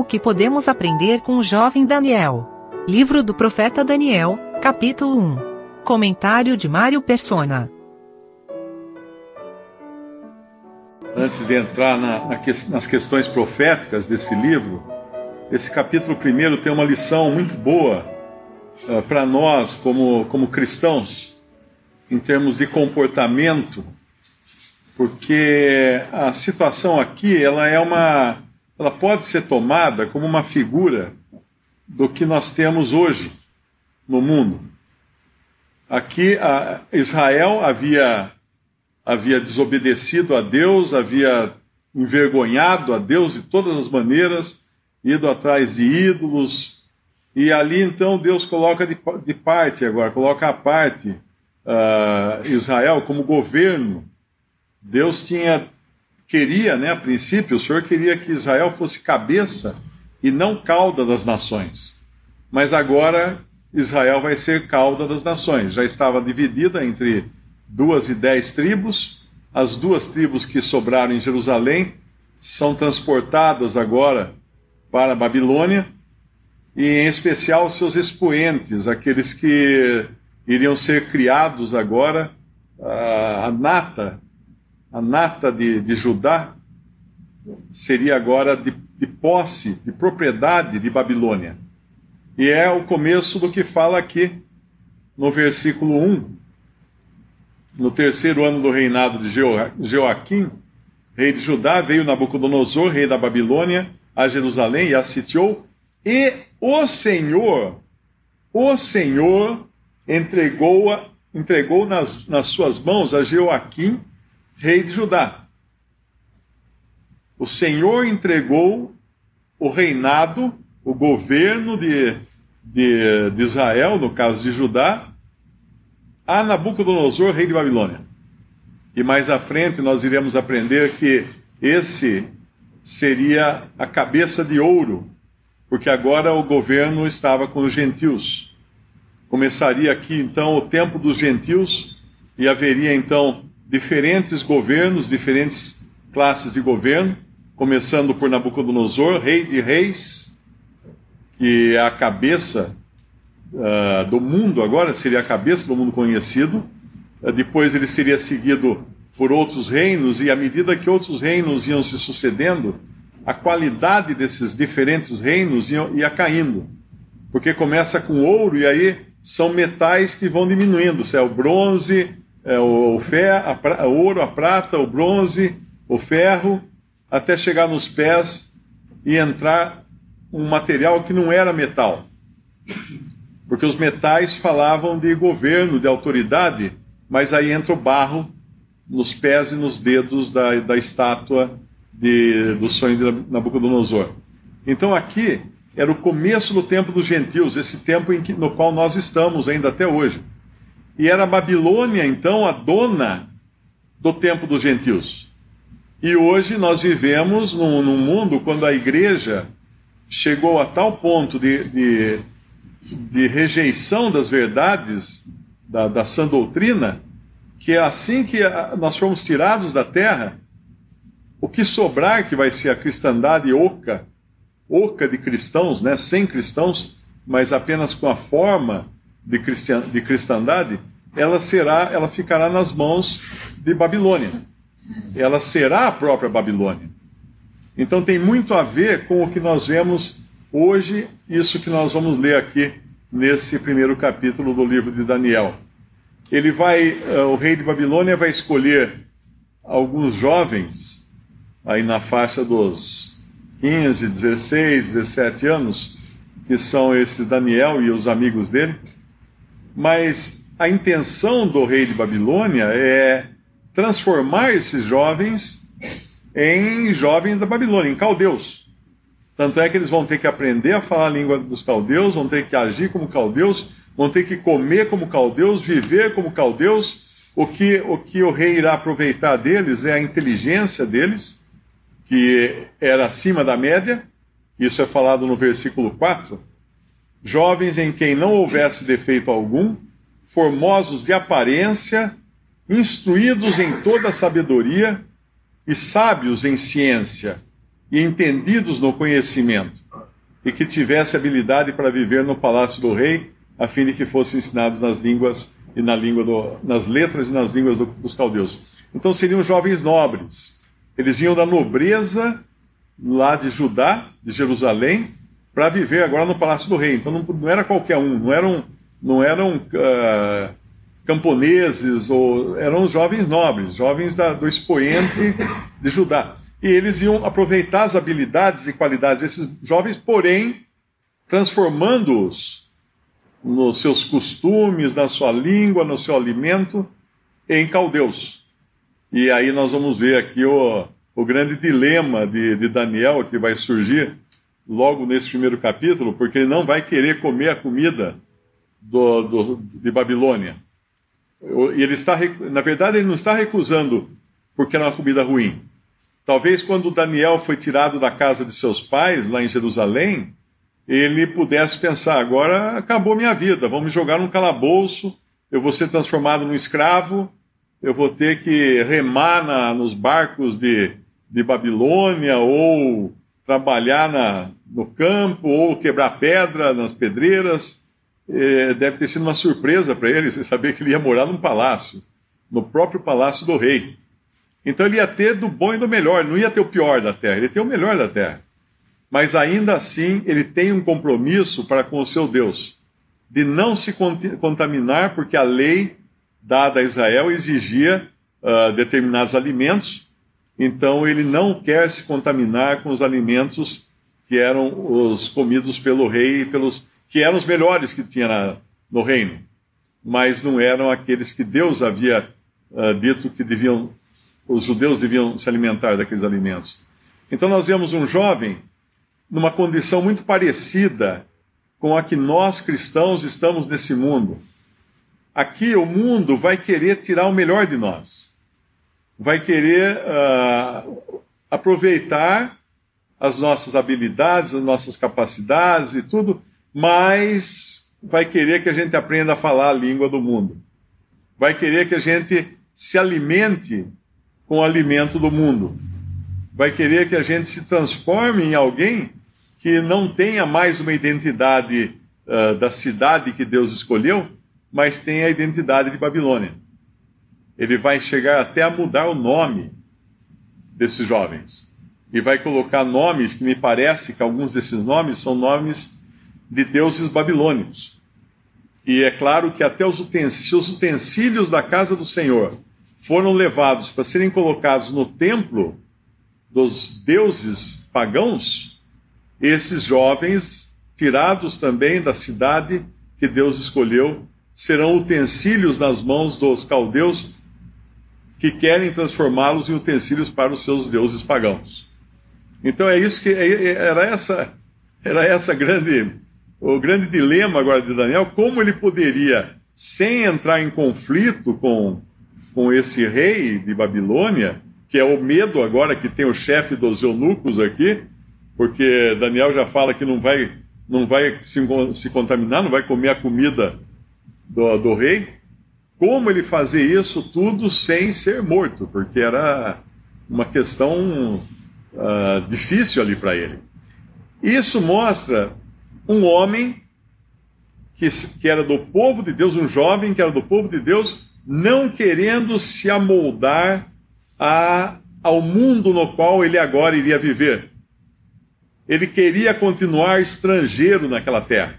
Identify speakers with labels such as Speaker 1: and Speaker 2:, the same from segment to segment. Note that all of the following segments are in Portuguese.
Speaker 1: O que podemos aprender com o jovem Daniel? Livro do profeta Daniel, capítulo 1. Comentário de Mário Persona.
Speaker 2: Antes de entrar na, na, nas questões proféticas desse livro, esse capítulo primeiro tem uma lição muito boa uh, para nós, como, como cristãos, em termos de comportamento, porque a situação aqui ela é uma ela pode ser tomada como uma figura do que nós temos hoje no mundo. Aqui Israel havia, havia desobedecido a Deus, havia envergonhado a Deus de todas as maneiras, ido atrás de ídolos, e ali então Deus coloca de, de parte agora, coloca à parte uh, Israel como governo. Deus tinha queria, né, a princípio, o Senhor queria que Israel fosse cabeça e não cauda das nações. Mas agora Israel vai ser cauda das nações. Já estava dividida entre duas e dez tribos. As duas tribos que sobraram em Jerusalém são transportadas agora para a Babilônia, e em especial seus expoentes, aqueles que iriam ser criados agora, a nata a nata de, de Judá seria agora de, de posse, de propriedade de Babilônia. E é o começo do que fala aqui no versículo 1. No terceiro ano do reinado de Joaquim, rei de Judá, veio Nabucodonosor, rei da Babilônia, a Jerusalém e a sitiou, e o Senhor, o Senhor entregou, entregou nas, nas suas mãos a Joaquim, rei de Judá. O Senhor entregou o reinado, o governo de, de, de Israel, no caso de Judá, a Nabucodonosor, rei de Babilônia. E mais à frente nós iremos aprender que esse seria a cabeça de ouro, porque agora o governo estava com os gentios. Começaria aqui então o tempo dos gentios e haveria então diferentes governos, diferentes classes de governo, começando por Nabucodonosor, rei de reis, que é a cabeça uh, do mundo, agora seria a cabeça do mundo conhecido. Uh, depois ele seria seguido por outros reinos, e à medida que outros reinos iam se sucedendo, a qualidade desses diferentes reinos ia, ia caindo. Porque começa com ouro, e aí são metais que vão diminuindo, se é o bronze, é, o, fer, a, o ouro, a prata, o bronze, o ferro, até chegar nos pés e entrar um material que não era metal. Porque os metais falavam de governo, de autoridade, mas aí entra o barro nos pés e nos dedos da, da estátua de, do sonho de Nabucodonosor. Então aqui era o começo do tempo dos gentios, esse tempo que, no qual nós estamos ainda até hoje. E era a Babilônia, então, a dona do tempo dos gentios. E hoje nós vivemos num, num mundo quando a igreja chegou a tal ponto de, de, de rejeição das verdades da, da sã doutrina, que é assim que nós fomos tirados da terra, o que sobrar, que vai ser a cristandade oca, oca de cristãos, né, sem cristãos, mas apenas com a forma de cristandade, ela será, ela ficará nas mãos de Babilônia. Ela será a própria Babilônia. Então tem muito a ver com o que nós vemos hoje, isso que nós vamos ler aqui nesse primeiro capítulo do livro de Daniel. Ele vai, uh, o rei de Babilônia vai escolher alguns jovens aí na faixa dos 15, 16, 17 anos, que são esses Daniel e os amigos dele, mas a intenção do rei de Babilônia é transformar esses jovens em jovens da Babilônia, em caldeus. Tanto é que eles vão ter que aprender a falar a língua dos caldeus, vão ter que agir como caldeus, vão ter que comer como caldeus, viver como caldeus. O que o, que o rei irá aproveitar deles é a inteligência deles, que era acima da média, isso é falado no versículo 4 jovens em quem não houvesse defeito algum, formosos de aparência, instruídos em toda sabedoria e sábios em ciência e entendidos no conhecimento. e que tivesse habilidade para viver no palácio do rei, a fim de que fossem ensinados nas línguas e na língua do, nas letras e nas línguas do, dos caldeus. Então seriam jovens nobres. Eles vinham da nobreza lá de Judá, de Jerusalém, para viver agora no palácio do rei. Então não, não era qualquer um, não eram, não eram uh, camponeses, ou eram jovens nobres, jovens da, do expoente de Judá. E eles iam aproveitar as habilidades e qualidades desses jovens, porém transformando-os nos seus costumes, na sua língua, no seu alimento, em caldeus. E aí nós vamos ver aqui o, o grande dilema de, de Daniel que vai surgir logo nesse primeiro capítulo, porque ele não vai querer comer a comida do, do, de Babilônia. E ele está, na verdade, ele não está recusando porque era uma comida ruim. Talvez quando Daniel foi tirado da casa de seus pais, lá em Jerusalém, ele pudesse pensar: agora acabou minha vida, vamos me jogar num calabouço, eu vou ser transformado num escravo, eu vou ter que remar na, nos barcos de, de Babilônia, ou trabalhar na, no campo, ou quebrar pedra nas pedreiras. É, deve ter sido uma surpresa para ele saber que ele ia morar num palácio, no próprio palácio do rei. Então ele ia ter do bom e do melhor, não ia ter o pior da terra, ele ia ter o melhor da terra mas ainda assim ele tem um compromisso para com o seu Deus, de não se contaminar, porque a lei dada a Israel exigia uh, determinados alimentos, então ele não quer se contaminar com os alimentos que eram os comidos pelo rei, pelos que eram os melhores que tinha na, no reino, mas não eram aqueles que Deus havia uh, dito que deviam, os judeus deviam se alimentar daqueles alimentos. Então nós vemos um jovem numa condição muito parecida com a que nós cristãos estamos nesse mundo. Aqui o mundo vai querer tirar o melhor de nós, vai querer uh, aproveitar as nossas habilidades, as nossas capacidades e tudo, mas vai querer que a gente aprenda a falar a língua do mundo. Vai querer que a gente se alimente com o alimento do mundo. Vai querer que a gente se transforme em alguém que não tenha mais uma identidade uh, da cidade que Deus escolheu, mas tem a identidade de Babilônia. Ele vai chegar até a mudar o nome desses jovens. E vai colocar nomes que me parece que alguns desses nomes são nomes de deuses babilônicos. E é claro que até os utensílios, os utensílios da casa do Senhor foram levados para serem colocados no templo dos deuses pagãos, esses jovens, tirados também da cidade que Deus escolheu, serão utensílios nas mãos dos caldeus que querem transformá-los em utensílios para os seus deuses pagãos. Então é isso que é, é, era essa era essa grande o grande dilema agora de Daniel, como ele poderia sem entrar em conflito com com esse rei de Babilônia, que é o medo agora que tem o chefe dos eunucos aqui, porque Daniel já fala que não vai, não vai se, se contaminar, não vai comer a comida do, do rei. Como ele fazer isso tudo sem ser morto? Porque era uma questão uh, difícil ali para ele. Isso mostra um homem que, que era do povo de Deus, um jovem que era do povo de Deus, não querendo se amoldar a, ao mundo no qual ele agora iria viver ele queria continuar estrangeiro naquela terra.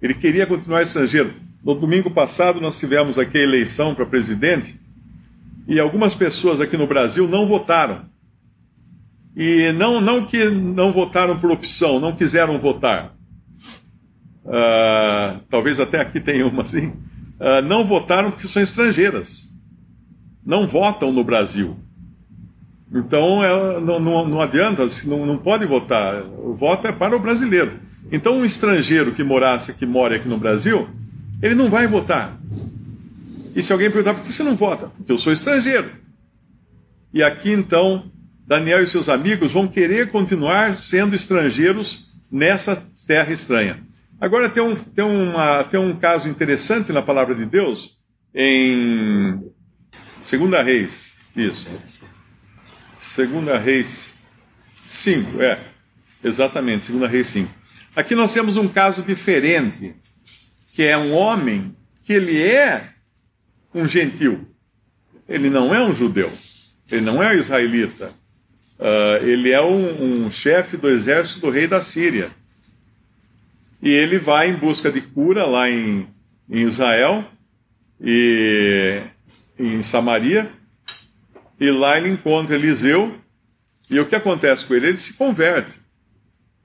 Speaker 2: Ele queria continuar estrangeiro. No domingo passado, nós tivemos aqui a eleição para presidente e algumas pessoas aqui no Brasil não votaram. E não, não que não votaram por opção, não quiseram votar. Uh, talvez até aqui tenha uma assim. Uh, não votaram porque são estrangeiras. Não votam no Brasil. Então, ela, não, não, não, adianta, não, não pode votar. O voto é para o brasileiro. Então, um estrangeiro que morasse, que mora aqui no Brasil, ele não vai votar. E se alguém perguntar por que você não vota? Porque eu sou estrangeiro. E aqui, então, Daniel e seus amigos vão querer continuar sendo estrangeiros nessa terra estranha. Agora, tem um, tem uma, tem um caso interessante na palavra de Deus, em Segunda Reis. Isso. Segunda Reis 5, é. Exatamente, segunda Reis 5. Aqui nós temos um caso diferente, que é um homem que ele é um gentil. Ele não é um judeu. Ele não é um israelita. Uh, ele é um, um chefe do exército do rei da Síria. E ele vai em busca de cura lá em, em Israel e em Samaria. E lá ele encontra Eliseu. E o que acontece com ele? Ele se converte.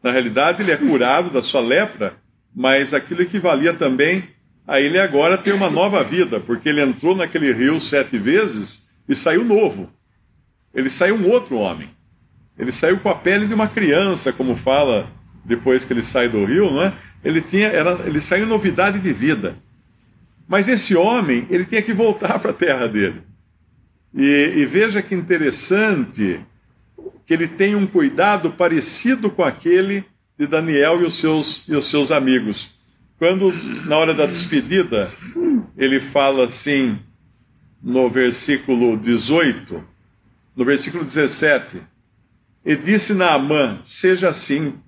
Speaker 2: Na realidade, ele é curado da sua lepra, mas aquilo equivalia também a ele agora ter uma nova vida, porque ele entrou naquele rio sete vezes e saiu novo. Ele saiu um outro homem. Ele saiu com a pele de uma criança, como fala depois que ele sai do rio, não é? Ele, tinha, era, ele saiu novidade de vida. Mas esse homem, ele tinha que voltar para a terra dele. E, e veja que interessante que ele tem um cuidado parecido com aquele de Daniel e os seus, e os seus amigos. Quando, na hora da despedida, ele fala assim, no versículo 18, no versículo 17, e disse Naamã: Seja assim,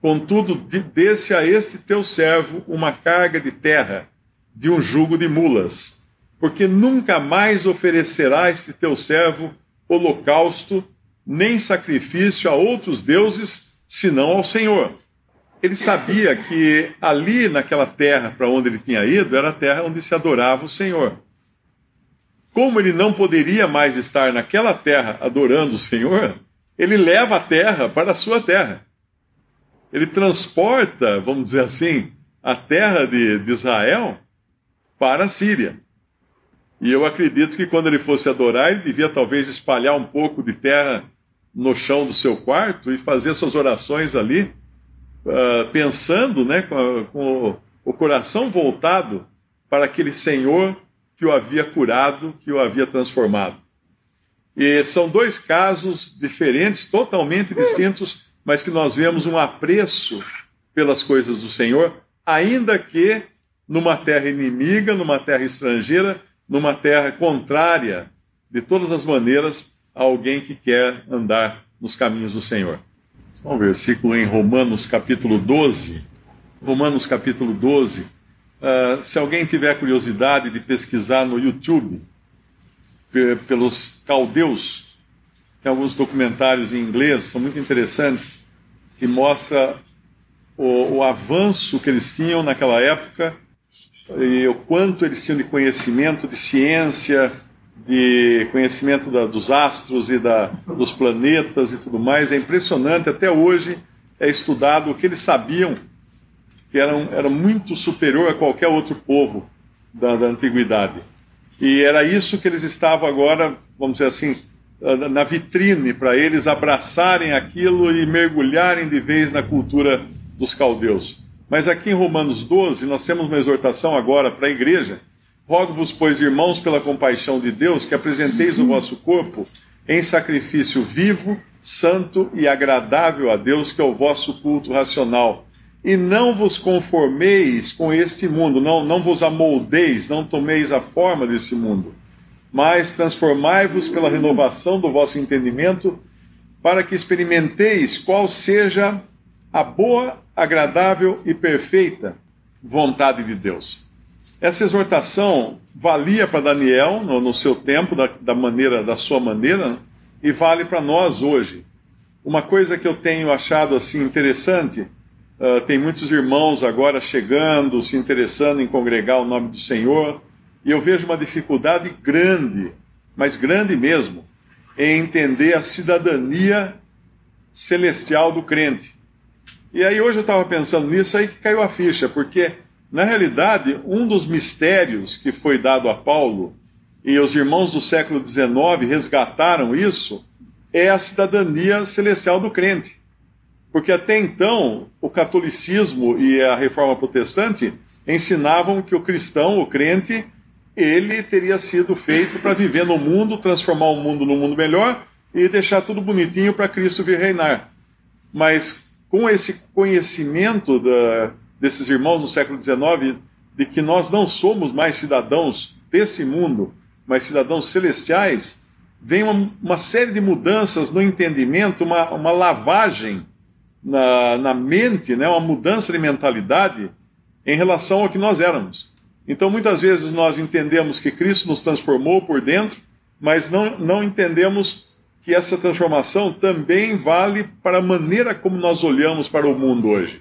Speaker 2: contudo, desse a este teu servo uma carga de terra, de um jugo de mulas, porque nunca mais oferecerá este teu servo holocausto, nem sacrifício a outros deuses, senão ao Senhor ele sabia que ali naquela terra para onde ele tinha ido era a terra onde se adorava o Senhor. Como ele não poderia mais estar naquela terra adorando o Senhor, ele leva a terra para a sua terra. Ele transporta, vamos dizer assim, a terra de, de Israel para a Síria. E eu acredito que quando ele fosse adorar, ele devia talvez espalhar um pouco de terra no chão do seu quarto e fazer suas orações ali uh, pensando, né, com, com o coração voltado para aquele Senhor que o havia curado, que o havia transformado. E são dois casos diferentes, totalmente distintos, mas que nós vemos um apreço pelas coisas do Senhor, ainda que numa terra inimiga, numa terra estrangeira, numa terra contrária, de todas as maneiras, a alguém que quer andar nos caminhos do Senhor um versículo em Romanos capítulo 12. Romanos capítulo 12. Uh, ah, se alguém tiver curiosidade de pesquisar no YouTube, pelos caldeus, tem alguns documentários em inglês, são muito interessantes, que mostra o, o avanço que eles tinham naquela época e o quanto eles tinham de conhecimento, de ciência, de conhecimento da, dos astros e da, dos planetas e tudo mais. É impressionante, até hoje é estudado o que eles sabiam, que era, era muito superior a qualquer outro povo da, da antiguidade. E era isso que eles estavam agora, vamos dizer assim, na vitrine, para eles abraçarem aquilo e mergulharem de vez na cultura dos caldeus. Mas aqui em Romanos 12, nós temos uma exortação agora para a igreja Rogo-vos, pois, irmãos, pela compaixão de Deus, que apresenteis o vosso corpo em sacrifício vivo, santo e agradável a Deus, que é o vosso culto racional. E não vos conformeis com este mundo, não, não vos amoldeis, não tomeis a forma desse mundo, mas transformai-vos pela renovação do vosso entendimento, para que experimenteis qual seja a boa, agradável e perfeita vontade de Deus. Essa exortação valia para Daniel no, no, seu tempo, da, da, maneira, da sua maneira, e vale para nós hoje. Uma coisa que eu tenho achado assim interessante, uh, tem muitos irmãos agora chegando, se interessando em congregar o nome do Senhor, e eu vejo uma dificuldade grande, mas grande mesmo, em entender a cidadania celestial do crente. E aí hoje eu estava pensando nisso aí que caiu a ficha, porque na realidade, um dos mistérios que foi dado a Paulo, e os irmãos do século XIX resgataram isso, é a cidadania celestial do crente. Porque até então, o catolicismo e a reforma protestante ensinavam que o cristão, o crente, ele teria sido feito para viver no mundo, transformar o mundo num mundo melhor e deixar tudo bonitinho para Cristo vir reinar. Mas com esse conhecimento da, desses irmãos no século XIX de que nós não somos mais cidadãos desse mundo, mas cidadãos celestiais, vem uma, uma série de mudanças no entendimento, uma, uma lavagem na, na mente, né, uma mudança de mentalidade em relação ao que nós éramos. Então, muitas vezes nós entendemos que Cristo nos transformou por dentro, mas não, não entendemos que essa transformação também vale para a maneira como nós olhamos para o mundo hoje.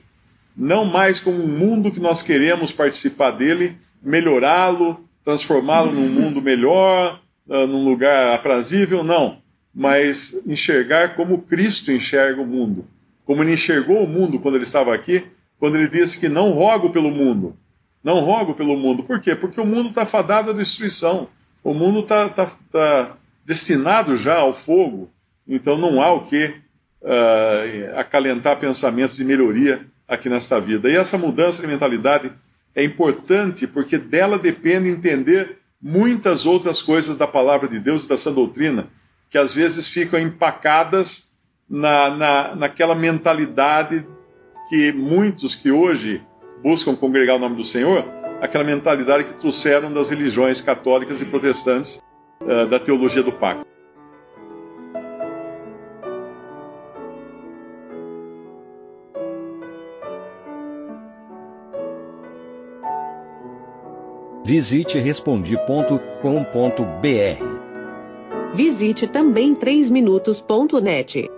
Speaker 2: Não mais como um mundo que nós queremos participar dele, melhorá-lo, transformá-lo num mundo melhor, uh, num lugar aprazível, não. Mas enxergar como Cristo enxerga o mundo. Como ele enxergou o mundo quando ele estava aqui, quando ele disse que não rogo pelo mundo. Não rogo pelo mundo. Por quê? Porque o mundo está fadado à destruição. O mundo está tá, tá destinado já ao fogo. Então não há o que uh, acalentar pensamentos de melhoria aqui nesta vida. E essa mudança de mentalidade é importante porque dela depende entender muitas outras coisas da palavra de Deus e da sã doutrina, que às vezes ficam empacadas na, na, naquela mentalidade que muitos que hoje buscam congregar o nome do Senhor, aquela mentalidade que trouxeram das religiões católicas e protestantes uh, da teologia do pacto.
Speaker 3: Visite respondi.com.br.
Speaker 4: Visite também 3minutos.net.